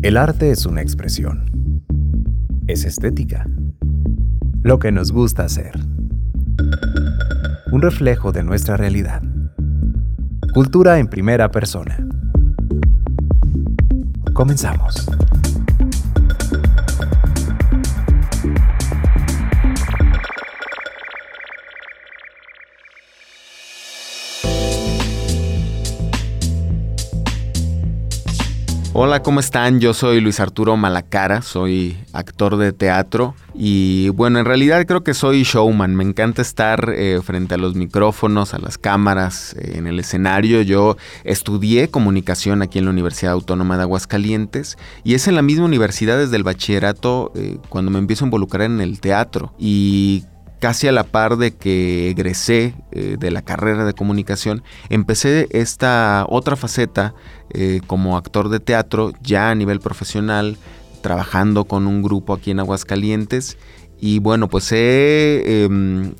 El arte es una expresión. Es estética. Lo que nos gusta hacer. Un reflejo de nuestra realidad. Cultura en primera persona. Comenzamos. Hola, ¿cómo están? Yo soy Luis Arturo Malacara, soy actor de teatro y bueno, en realidad creo que soy showman, me encanta estar eh, frente a los micrófonos, a las cámaras, eh, en el escenario. Yo estudié comunicación aquí en la Universidad Autónoma de Aguascalientes y es en la misma universidad desde el bachillerato eh, cuando me empiezo a involucrar en el teatro y casi a la par de que egresé eh, de la carrera de comunicación, empecé esta otra faceta eh, como actor de teatro ya a nivel profesional, trabajando con un grupo aquí en Aguascalientes. Y bueno, pues he, em,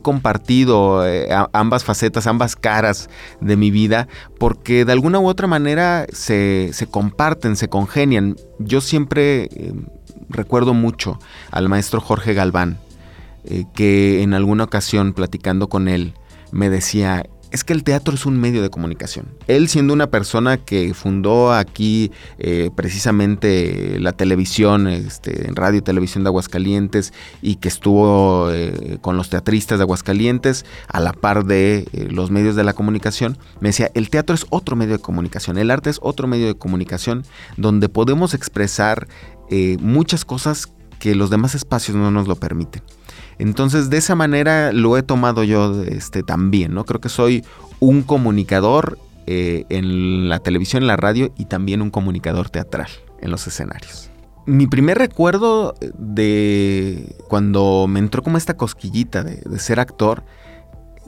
compartido eh, ambas facetas, ambas caras de mi vida, porque de alguna u otra manera se, se comparten, se congenian. Yo siempre em, recuerdo mucho al maestro Jorge Galván, eh, que en alguna ocasión platicando con él me decía, es que el teatro es un medio de comunicación. Él siendo una persona que fundó aquí eh, precisamente la televisión, este, en radio y televisión de Aguascalientes y que estuvo eh, con los teatristas de Aguascalientes a la par de los medios de la comunicación, me decía, el teatro es otro medio de comunicación, el arte es otro medio de comunicación donde podemos expresar muchas cosas que los demás espacios no nos lo permiten. Entonces, de esa manera lo he tomado yo este, también, ¿no? Creo que soy un comunicador eh, en la televisión, en la radio y también un comunicador teatral en los escenarios. Mi primer recuerdo de cuando me entró como esta cosquillita de, de ser actor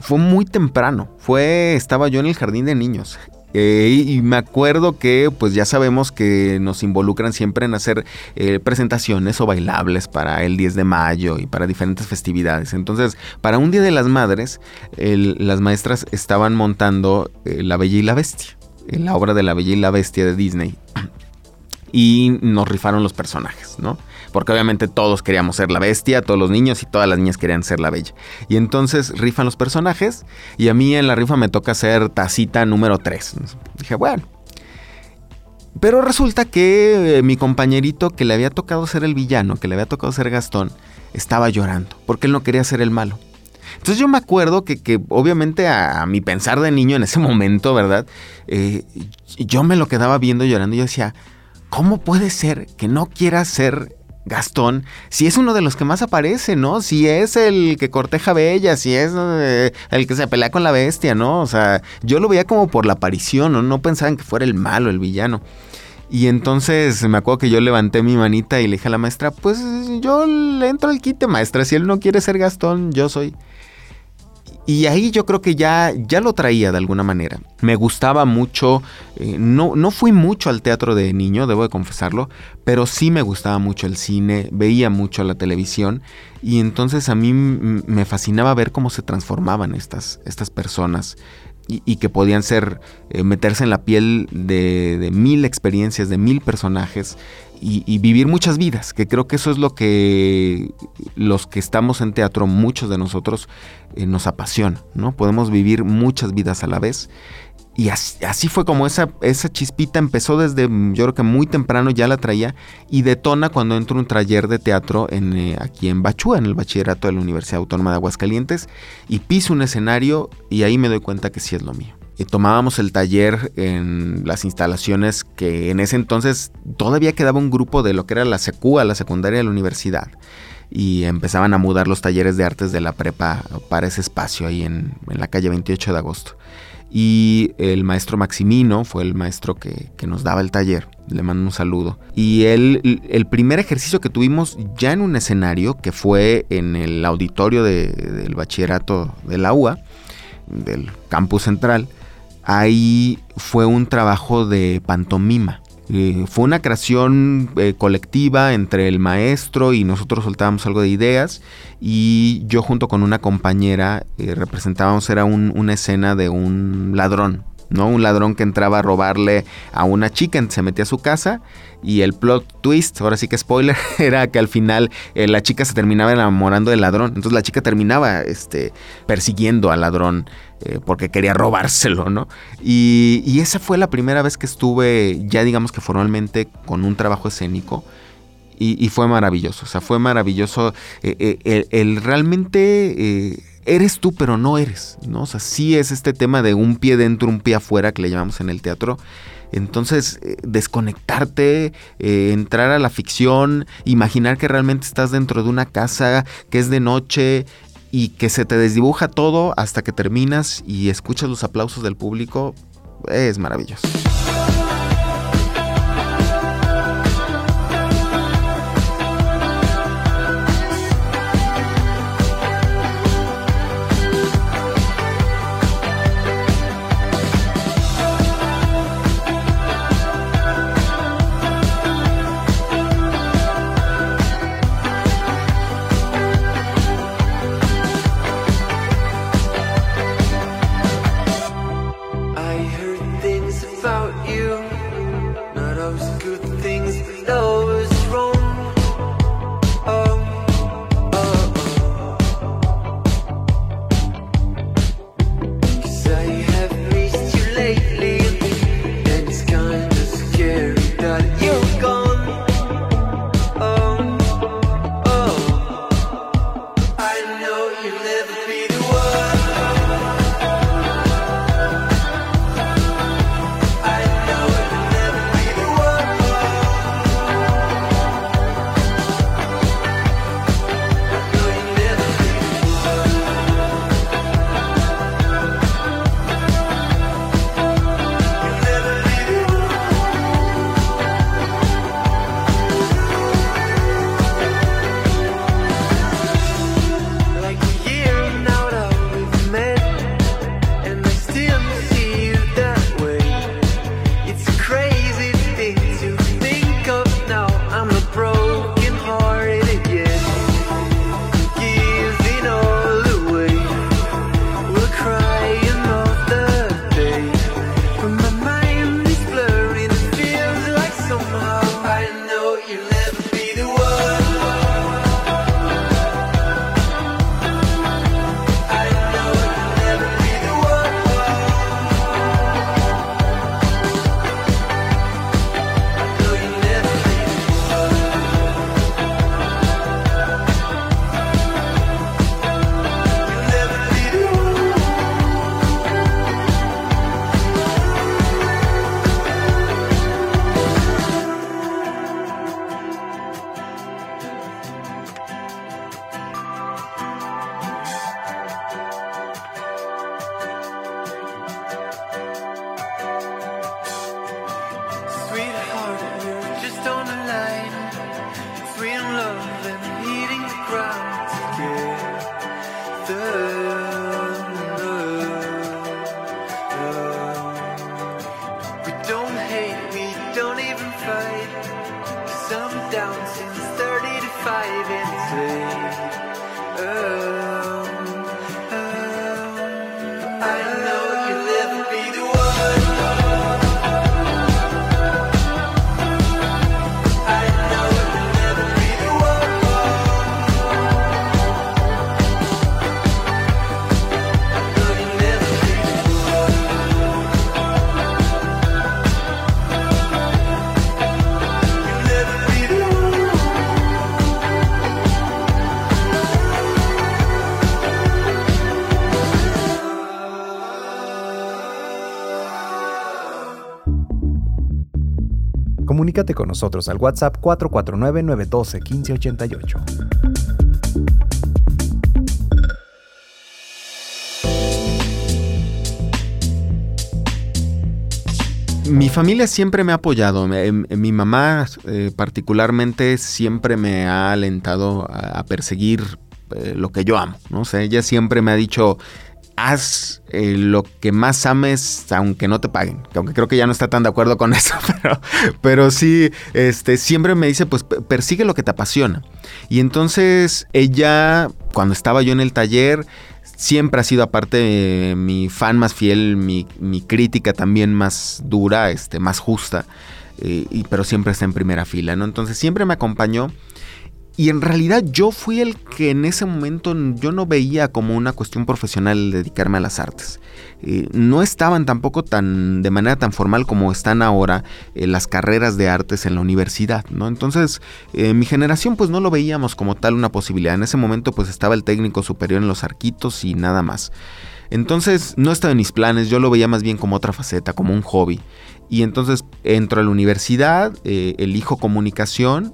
fue muy temprano. Fue, estaba yo en el jardín de niños eh, y me acuerdo que pues ya sabemos que nos involucran siempre en hacer eh, presentaciones o bailables para el 10 de mayo y para diferentes festividades. Entonces, para un Día de las Madres, las maestras estaban montando eh, La Bella y la Bestia, la obra de La Bella y la Bestia de Disney. Y nos rifaron los personajes, ¿no? porque obviamente todos queríamos ser la bestia, todos los niños y todas las niñas querían ser la bella. Y entonces rifan los personajes y a mí en la rifa me toca ser tacita número 3. Dije, bueno. Pero resulta que eh, mi compañerito que le había tocado ser el villano, que le había tocado ser Gastón, estaba llorando, porque él no quería ser el malo. Entonces yo me acuerdo que, obviamente a, mi pensar de niño en ese momento, ¿verdad? Eh, yo me lo quedaba viendo llorando y yo decía, ¿cómo puede ser que no quiera ser Gastón, si es uno de los que más aparece, ¿no? Si es el que corteja bella, si es eh, el que se pelea con la bestia, ¿no? O sea, yo lo veía como por la aparición, ¿no? No pensaban que fuera el malo, el villano. Y entonces me acuerdo que yo levanté mi manita y le dije a la maestra, pues yo le entro al quite, maestra, si él no quiere ser Gastón, yo soy. Y ahí yo creo que ya, ya lo traía de alguna manera. Me gustaba mucho, eh, no, no fui mucho al teatro de niño, debo de confesarlo, pero sí me gustaba mucho el cine, veía mucho la televisión y entonces a mí me fascinaba ver cómo se transformaban estas, estas personas y, que podían ser, eh, meterse en la piel de, mil experiencias, de mil personajes y, vivir muchas vidas, que creo que eso es lo que los que estamos en teatro, muchos de nosotros, eh, nos apasiona, ¿no? Podemos vivir muchas vidas a la vez. Y así, fue como esa, esa chispita empezó desde, yo creo que muy temprano ya la traía y detona cuando entro un taller de teatro en, eh, aquí en Bachúa, en el bachillerato de la Universidad Autónoma de Aguascalientes, y piso un escenario y ahí me doy cuenta que sí es lo mío. Y tomábamos el taller en las instalaciones que en ese entonces todavía quedaba un grupo de lo que era la SECUA, la secundaria de la universidad y empezaban a mudar los talleres de artes de la prepa para ese espacio ahí en, en la calle 28 de agosto y el maestro Maximino fue el maestro que, nos daba el taller. Le mando un saludo. Y él, el primer ejercicio que tuvimos ya en un escenario, que fue en el auditorio del bachillerato de la UA, del campus central, ahí fue un trabajo de pantomima. Eh, fue una creación eh, colectiva entre el maestro y nosotros soltábamos algo de ideas y yo junto con una compañera eh, representábamos, era una escena de un ladrón, ¿no? Un ladrón que entraba a robarle a una chica, se metía a su casa y el plot twist, ahora sí que spoiler, era que al final eh, la chica se terminaba enamorando del ladrón. Entonces la chica terminaba este, persiguiendo al ladrón eh, porque quería robárselo, ¿no? Y, esa fue la primera vez que estuve ya digamos que formalmente con un trabajo escénico. Y, fue maravilloso, o sea, fue maravilloso eh, el, realmente eres tú, pero no eres, ¿no? O sea, sí es este tema de un pie dentro, un pie afuera que le llamamos en el teatro. Entonces, eh, desconectarte, eh, entrar a la ficción, imaginar que realmente estás dentro de una casa, que es de noche y que se te desdibuja todo hasta que terminas y escuchas los aplausos del público, es maravilloso. Comunícate con nosotros al WhatsApp 449-912-1588. Mi familia siempre me ha apoyado. Mi mamá eh, particularmente siempre me ha alentado a, perseguir eh, lo que yo amo. ¿no? sé ella siempre me ha dicho, haz eh, lo que más ames aunque no te paguen. Aunque creo que ya no está tan de acuerdo con eso, pero, sí, este, siempre me dice, pues persigue lo que te apasiona. Y entonces ella, cuando estaba yo en el taller, siempre ha sido aparte mi fan más fiel, mi, crítica también más dura, este, más justa, eh, y, pero siempre está en primera fila, ¿no? Entonces siempre me acompañó y en realidad yo fui el que en ese momento yo no veía como una cuestión profesional dedicarme a las artes. Eh, no estaban tampoco tan de manera tan formal como están ahora eh, las carreras de artes en la universidad, ¿no? Entonces, eh, mi generación pues no lo veíamos como tal una posibilidad. En ese momento pues estaba el técnico superior en los arquitos y nada más. Entonces no estaba en mis planes, yo lo veía más bien como otra faceta, como un hobby. Y entonces entro a la universidad, elijo comunicación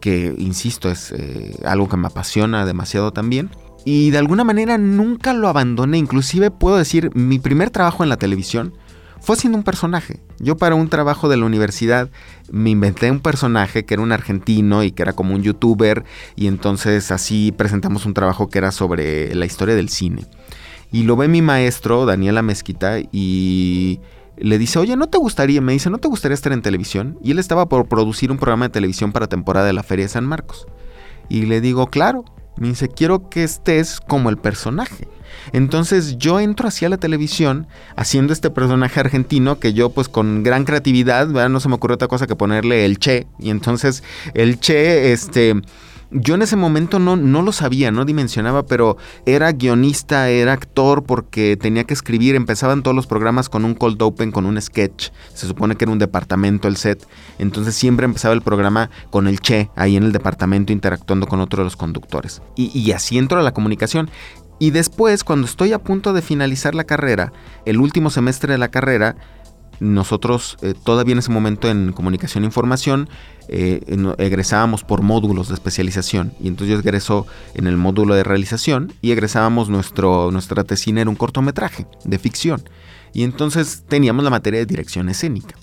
que insisto es eh, algo que me apasiona demasiado también. Y de alguna manera nunca lo abandoné, inclusive puedo decir, mi primer trabajo en la televisión fue siendo un personaje. Yo para un trabajo de la universidad me inventé un personaje que era un argentino y que era como un youtuber y entonces así presentamos un trabajo que era sobre la historia del cine. Y lo ve mi maestro, Daniela Mezquita, y le dice, oye, ¿no te gustaría? Me dice, ¿no te gustaría estar en televisión? Y él estaba por producir un programa de televisión para temporada de la Feria de San Marcos. Y le digo, claro. Me dice, quiero que estés como el personaje. Entonces yo entro hacia la televisión haciendo este personaje argentino que yo pues con gran creatividad, no se me ocurrió otra cosa que ponerle el Che. Y entonces el Che, este yo en ese momento no, no lo sabía, no dimensionaba, pero era guionista, era actor porque tenía que escribir. Empezaban todos los programas con un cold open, con un sketch. Se supone que era un departamento el set. Entonces siempre empezaba el programa con el Che ahí en el departamento interactuando con otro de los conductores. Y, y así entro a la comunicación. Y después, cuando estoy a punto de finalizar la carrera, el último semestre de la carrera, nosotros eh, todavía en ese momento en comunicación e información eh, egresábamos por módulos de especialización y entonces yo egreso en el módulo de realización y egresábamos nuestro, nuestra tesina era un cortometraje de ficción y entonces teníamos la materia de dirección escénica.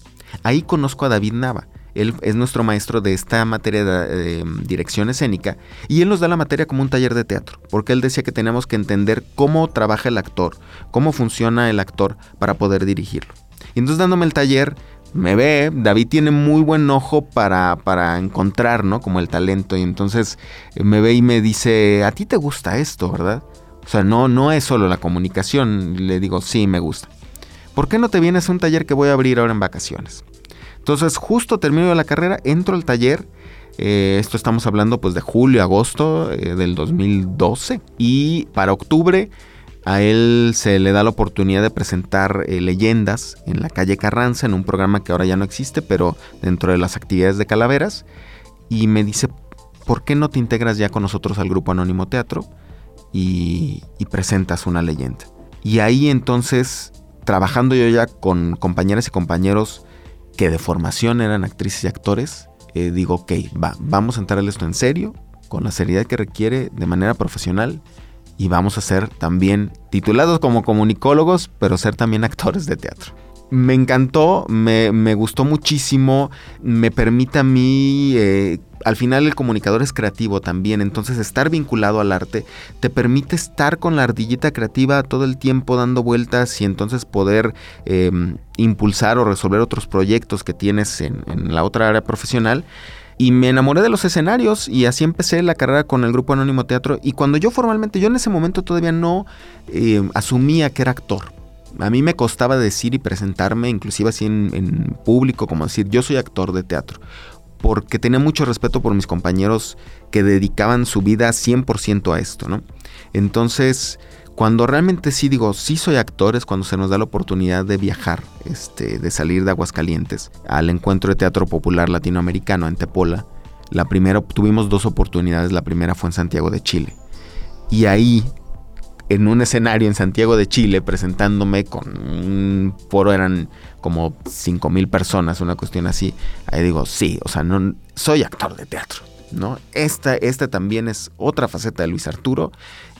Ahí conozco a David Nava. Él es nuestro maestro de esta materia de, dirección escénica y él nos da la materia como un taller de teatro, porque él decía que tenemos que entender cómo trabaja el actor, cómo funciona el actor para poder dirigirlo. Y entonces dándome el taller, me ve, David tiene muy buen ojo para, para encontrar, ¿no? Como el talento. Y entonces eh, me ve y me dice, a ti te gusta esto, ¿verdad? O sea, no, no es solo la comunicación. Le digo, sí, me gusta. ¿Por qué no te vienes a un taller que voy a abrir ahora en vacaciones? Entonces, justo termino la carrera, entro al taller. Eh, esto estamos hablando pues de julio, agosto eh, del 2012. Y para octubre a él se le da la oportunidad de presentar eh, leyendas en la calle Carranza, en un programa que ahora ya no existe, pero dentro de las actividades de Calaveras. Y me dice, ¿por qué no te integras ya con nosotros al grupo Anónimo Teatro y, presentas una leyenda? Y ahí entonces, trabajando yo ya con compañeras y compañeros que de formación eran actrices y actores, eh, digo, ok, va, vamos a entrar esto en serio, con la seriedad que requiere, de manera profesional y vamos a ser también titulados como comunicólogos, pero ser también actores de teatro. Me encantó, me, gustó muchísimo, me permite a mí, eh, al final el comunicador es creativo también, entonces estar vinculado al arte te permite estar con la ardillita creativa todo el tiempo dando vueltas y entonces poder em, impulsar o resolver otros proyectos que tienes en, en la otra área profesional y me enamoré de los escenarios y así empecé la carrera con el grupo Anónimo Teatro. Y cuando yo formalmente, yo en ese momento todavía no eh, asumía que era actor. A mí me costaba decir y presentarme, inclusive así en, público, como decir, yo soy actor de teatro. Porque tenía mucho respeto por mis compañeros que dedicaban su vida 100% a esto, ¿no? Entonces, cuando realmente sí digo, sí soy actor, es cuando se nos da la oportunidad de viajar, este, de salir de Aguascalientes al encuentro de teatro popular latinoamericano en Tepola. La primera, tuvimos dos oportunidades, la primera fue en Santiago de Chile. Y ahí, en un escenario en Santiago de Chile, presentándome con un foro, eran como 5 mil personas, una cuestión así. Ahí digo, sí, o sea, no, soy actor de teatro. ¿no? Esta, esta también es otra faceta de Luis Arturo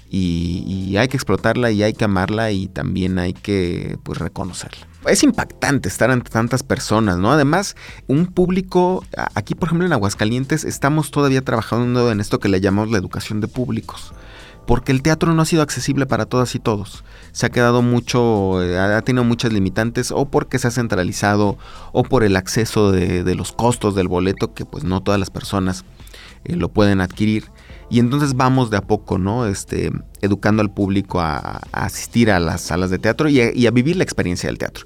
y, hay que explotarla y hay que amarla y también hay que pues reconocerla. Es impactante estar ante tantas personas, ¿no? Además, un público, aquí por ejemplo en Aguascalientes estamos todavía trabajando en esto que le llamamos la educación de públicos porque el teatro no ha sido accesible para todas y todos. Se ha quedado mucho, eh, ha tenido muchas limitantes o porque se ha centralizado o por el acceso de, los costos del boleto que pues no todas las personas eh, lo pueden adquirir. Y entonces vamos de a poco, ¿no? Este, educando al público a, asistir a las salas de teatro y a, vivir la experiencia del teatro.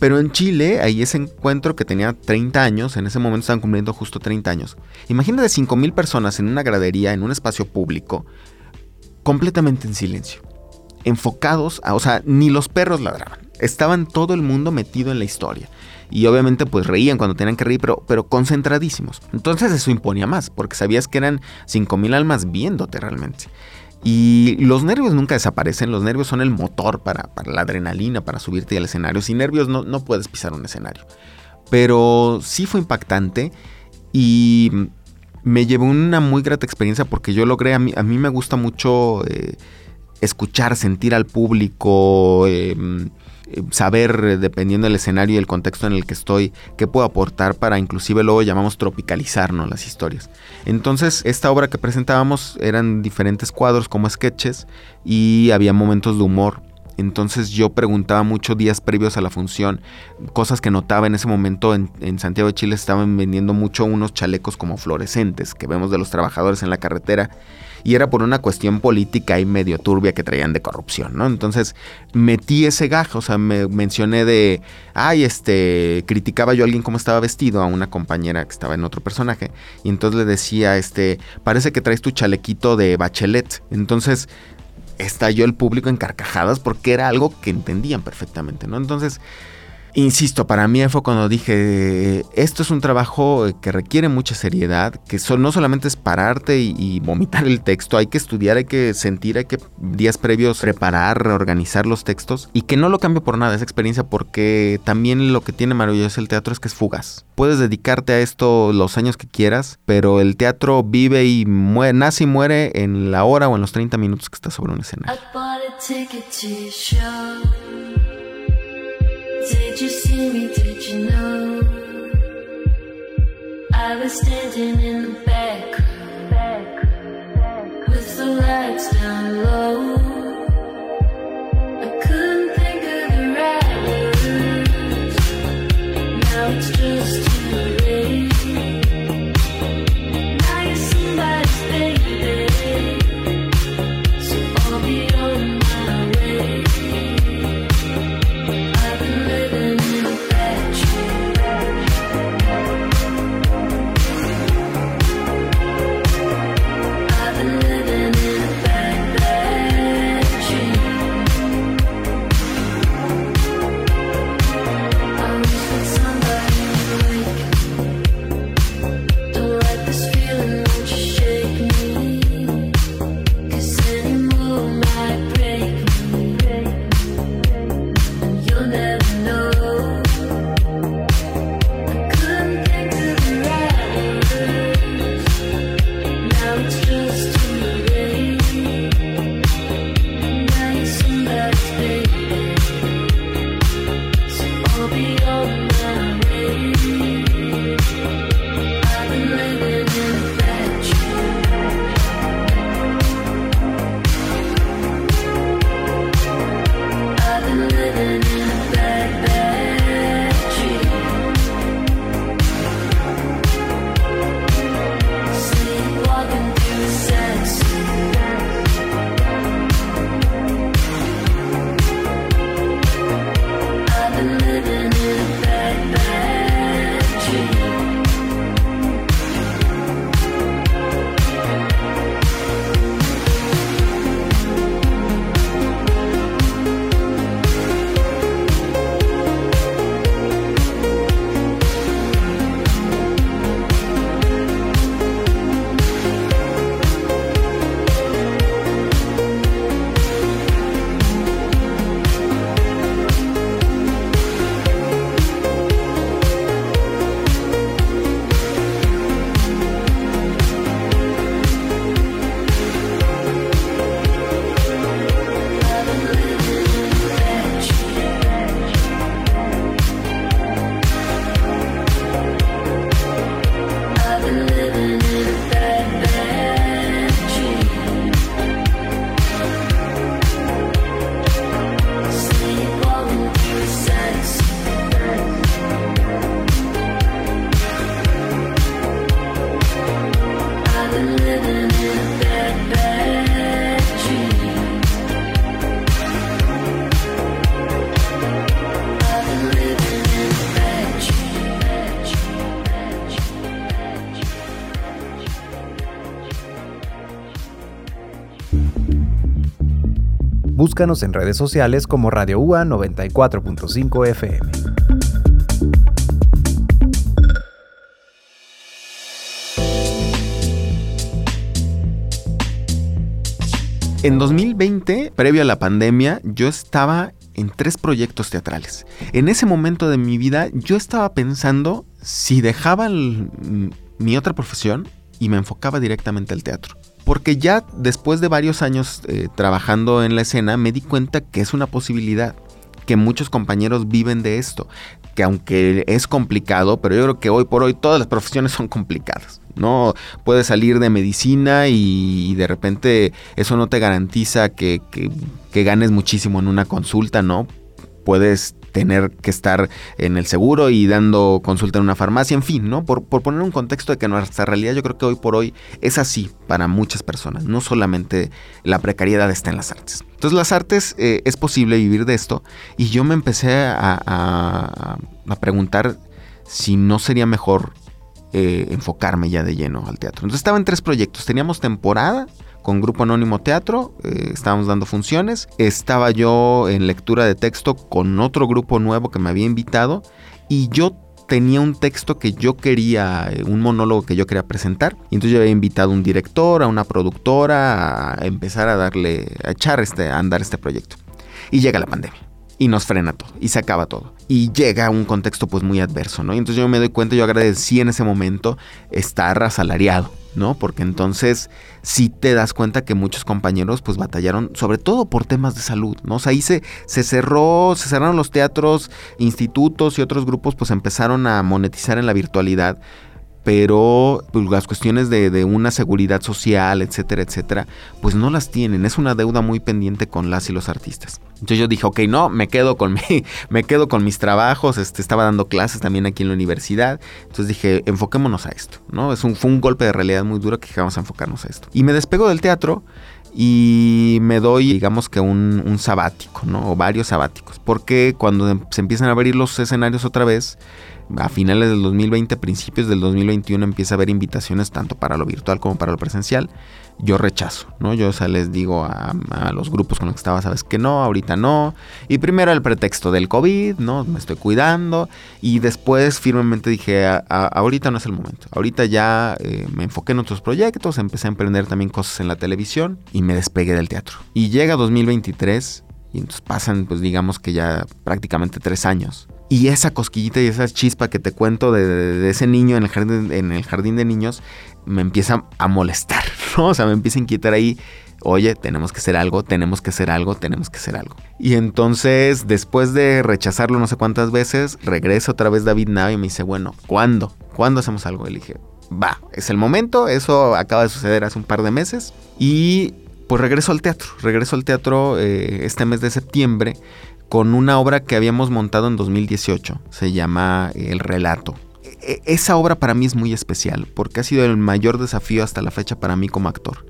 Pero en Chile, ahí ese encuentro que tenía 30 años, en ese momento estaban cumpliendo justo 30 años. Imagínate 5.000 personas en una gradería, en un espacio público, completamente en silencio. Enfocados, a, o sea, ni los perros ladraban. Estaban todo el mundo metido en la historia. Y obviamente pues reían cuando tenían que reír, pero, pero concentradísimos. Entonces eso imponía más, porque sabías que eran 5.000 almas viéndote realmente. Y los nervios nunca desaparecen, los nervios son el motor para, la adrenalina, para subirte al escenario. Sin nervios no, no, puedes pisar un escenario. Pero sí fue impactante y me llevó una muy grata experiencia porque yo logré, a mí, a mí me gusta mucho eh, escuchar, sentir al público. Em, saber, eh, dependiendo del escenario y el contexto en el que estoy, qué puedo aportar para inclusive luego llamamos tropicalizarnos las historias. Entonces, esta obra que presentábamos eran diferentes cuadros como sketches y había momentos de humor. Entonces yo preguntaba mucho días previos a la función, cosas que notaba en ese momento en, Santiago de Chile estaban vendiendo mucho unos chalecos como fluorescentes que vemos de los trabajadores en la carretera y era por una cuestión política y medio turbia que traían de corrupción, ¿no? Entonces metí ese gajo, o sea, me mencioné de, ay, este, criticaba yo a alguien cómo estaba vestido, a una compañera que estaba en otro personaje, y entonces le decía, este, parece que traes tu chalequito de bachelet, entonces estalló el público en carcajadas porque era algo que entendían perfectamente, ¿no? Entonces Insisto, para mí fue cuando dije, esto es un trabajo que requiere mucha seriedad, que no solamente es pararte y, vomitar el texto, hay que estudiar, hay que sentir, hay que días previos preparar, organizar los textos y que no lo cambio por nada esa experiencia porque también lo que tiene maravilloso el teatro es que es fugaz. Puedes dedicarte a esto los años que quieras, pero el teatro vive y nace y muere en la hora o en los 30 minutos que estás sobre un escenario. Did you see me? Did you know? I was standing in the back, with the lights down low. Búscanos en redes sociales como Radio UA 94.5 FM. En 2020, previo a la pandemia, yo estaba en tres proyectos teatrales. En ese momento de mi vida, yo estaba pensando si dejaba mi otra profesión y me enfocaba directamente al teatro. Porque ya después de varios años eh, trabajando en la escena me di cuenta que es una posibilidad, que muchos compañeros viven de esto, que aunque es complicado, pero yo creo que hoy por hoy todas las profesiones son complicadas. No puedes salir de medicina y, de repente eso no te garantiza que, que ganes muchísimo en una consulta, ¿no? Puedes tener que estar en el seguro y dando consulta en una farmacia, en fin, ¿no? Por, poner un contexto de que nuestra realidad yo creo que hoy por hoy es así para muchas personas, no solamente la precariedad está en las artes. Entonces las artes eh, es posible vivir de esto y yo me empecé a, preguntar si no sería mejor eh, enfocarme ya de lleno al teatro. Entonces estaba en tres proyectos, teníamos temporada, con Grupo Anónimo Teatro, eh, estábamos dando funciones. Estaba yo en lectura de texto con otro grupo nuevo que me había invitado y yo tenía un texto que yo quería, eh, un monólogo que yo quería presentar. Y entonces yo había invitado a un director, a una productora, a empezar a darle, a echar este, a andar este proyecto. Y llega la pandemia. Y nos frena todo. Y se acaba todo. Y llega un contexto pues muy adverso, ¿no? Y entonces yo me doy cuenta, yo agradecí en ese momento estar asalariado ¿no? Porque entonces sí te das cuenta que muchos compañeros pues batallaron, sobre todo por temas de salud, ¿no? O sea, ahí se, se cerró, se cerraron los teatros, institutos y otros grupos pues empezaron a monetizar en la virtualidad pero pues, las cuestiones de, una seguridad social, etcétera, etcétera, pues no las tienen. Es una deuda muy pendiente con las y los artistas. Entonces yo dije, ok, no, me quedo con mi, me quedo con mis trabajos. Este, estaba dando clases también aquí en la universidad. Entonces dije, enfoquémonos a esto, ¿no? Es un, fue un golpe de realidad muy duro que vamos a enfocarnos a esto. Y me despego del teatro y me doy, digamos que un, un sabático, ¿no? O varios sabáticos. Porque cuando se empiezan a abrir los escenarios otra vez, a finales del 2020, principios del 2021 empieza a haber invitaciones tanto para lo virtual como para lo presencial. Yo rechazo, ¿no? Yo les digo a, los grupos con los que estaba, sabes que no, ahorita no. Y primero el pretexto del COVID, ¿no? Me estoy cuidando. Y después firmemente dije, ahorita no es el momento. Ahorita ya eh, me enfoqué en otros proyectos, empecé a emprender también cosas en la televisión y me despegué del teatro. Y llega 2023 y pasan, pues digamos que ya prácticamente tres años y esa cosquillita y esa chispa que te cuento de, ese niño en el, jardín, de niños me empieza a molestar, ¿no? O sea, me empieza a inquietar ahí oye, tenemos que hacer algo, tenemos que hacer algo, tenemos que hacer algo. Y entonces, después de rechazarlo no sé cuántas veces, regresa otra vez David Nava y me dice, bueno, ¿cuándo? ¿Cuándo hacemos algo? Y le va, es el momento, eso acaba de suceder hace un par de meses. Y pues regreso al teatro, regreso al teatro eh, este mes de septiembre con una obra que habíamos montado en 2018. Se llama El Relato. E, esa obra para mí es muy especial porque ha sido el mayor desafío hasta la fecha para mí como actor.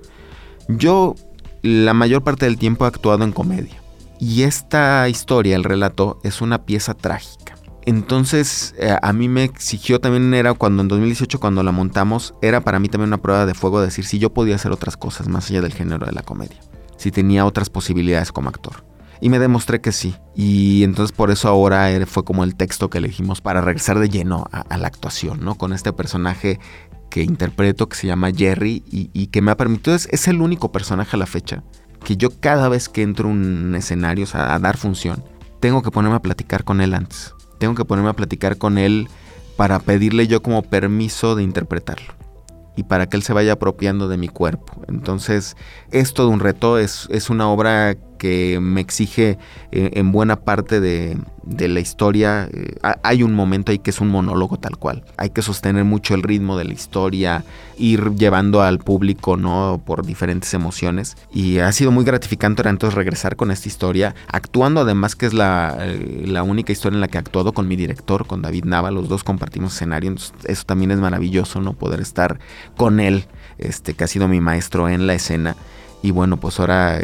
Yo la mayor parte del tiempo he actuado en comedia y esta historia, el relato, es una pieza trágica. Entonces eh, a mí me exigió también, era cuando en 2018 cuando la montamos, era para mí también una prueba de fuego decir si yo podía hacer otras cosas más allá del género de la comedia, si tenía otras posibilidades como actor. Y me demostré que sí. Y entonces por eso ahora fue como el texto que elegimos para regresar de lleno a, la actuación, ¿no? Con este personaje que interpreto que se llama Jerry y, que me ha permitido, es, es, el único personaje a la fecha que yo cada vez que entro a un escenario, a dar función, tengo que ponerme a platicar con él antes. Tengo que ponerme a platicar con él para pedirle yo como permiso de interpretarlo y para que él se vaya apropiando de mi cuerpo. Entonces es todo un reto, es, es una obra que me exige eh, en buena parte de, la historia. Eh, hay un momento ahí que es un monólogo tal cual. Hay que sostener mucho el ritmo de la historia, ir llevando al público ¿no? por diferentes emociones. Y ha sido muy gratificante entonces regresar con esta historia, actuando además que es la, eh, la única historia en la que he actuado con mi director, con David Nava. Los dos compartimos escenario. eso también es maravilloso, ¿no? Poder estar con él, este, que ha sido mi maestro en la escena. Y bueno, pues ahora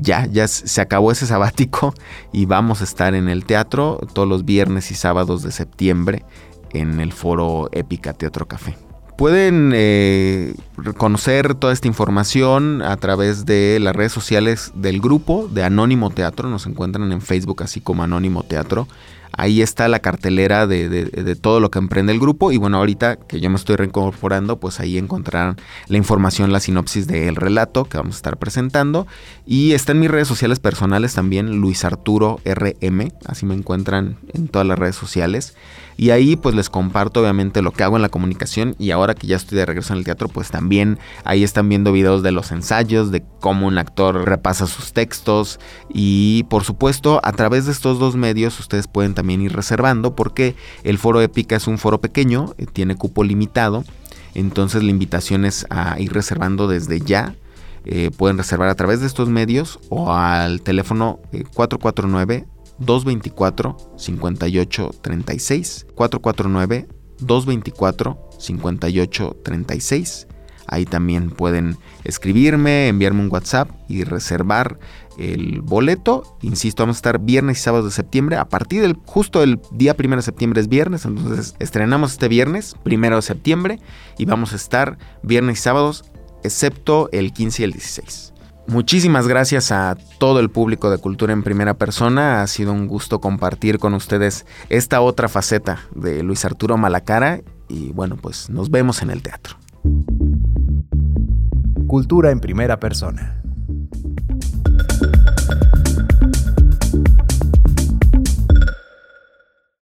ya, ya se acabó ese sabático y vamos a estar en el teatro todos los viernes y sábados de septiembre en el foro Épica Teatro Café. Pueden eh, conocer toda esta información a través de las redes sociales del grupo de Anónimo Teatro. Nos encuentran en Facebook así como Anónimo Teatro. Ahí está la cartelera de, todo lo que emprende el grupo. Y bueno, ahorita que yo me estoy reincorporando, pues ahí encontrarán la información, la sinopsis del relato que vamos a estar presentando. Y está en mis redes sociales personales también, Luis Arturo RM. Así me encuentran en todas las redes sociales. Y ahí pues les comparto obviamente lo que hago en la comunicación. Y ahora que ya estoy de regreso en el teatro pues también ahí están viendo videos de los ensayos, de cómo un actor repasa sus textos. Y por supuesto a través de estos dos medios ustedes pueden también ir reservando porque el foro épica es un foro pequeño, eh, tiene cupo limitado, entonces la invitación es a ir reservando desde ya. Eh, pueden reservar a través de estos medios o al teléfono 449 eh, 224 5836 449 224 5836 Ahí también pueden escribirme, enviarme un WhatsApp y reservar el boleto. Insisto, vamos a estar viernes y sábados de septiembre. A partir del justo el día primero de septiembre es viernes, entonces estrenamos este viernes, primero de septiembre, y vamos a estar viernes y sábados, excepto el 15 y el 16. Muchísimas gracias a todo el público de Cultura en Primera Persona. Ha sido un gusto compartir con ustedes esta otra faceta de Luis Arturo Malacara y bueno, pues nos vemos en el teatro. Cultura en Primera Persona.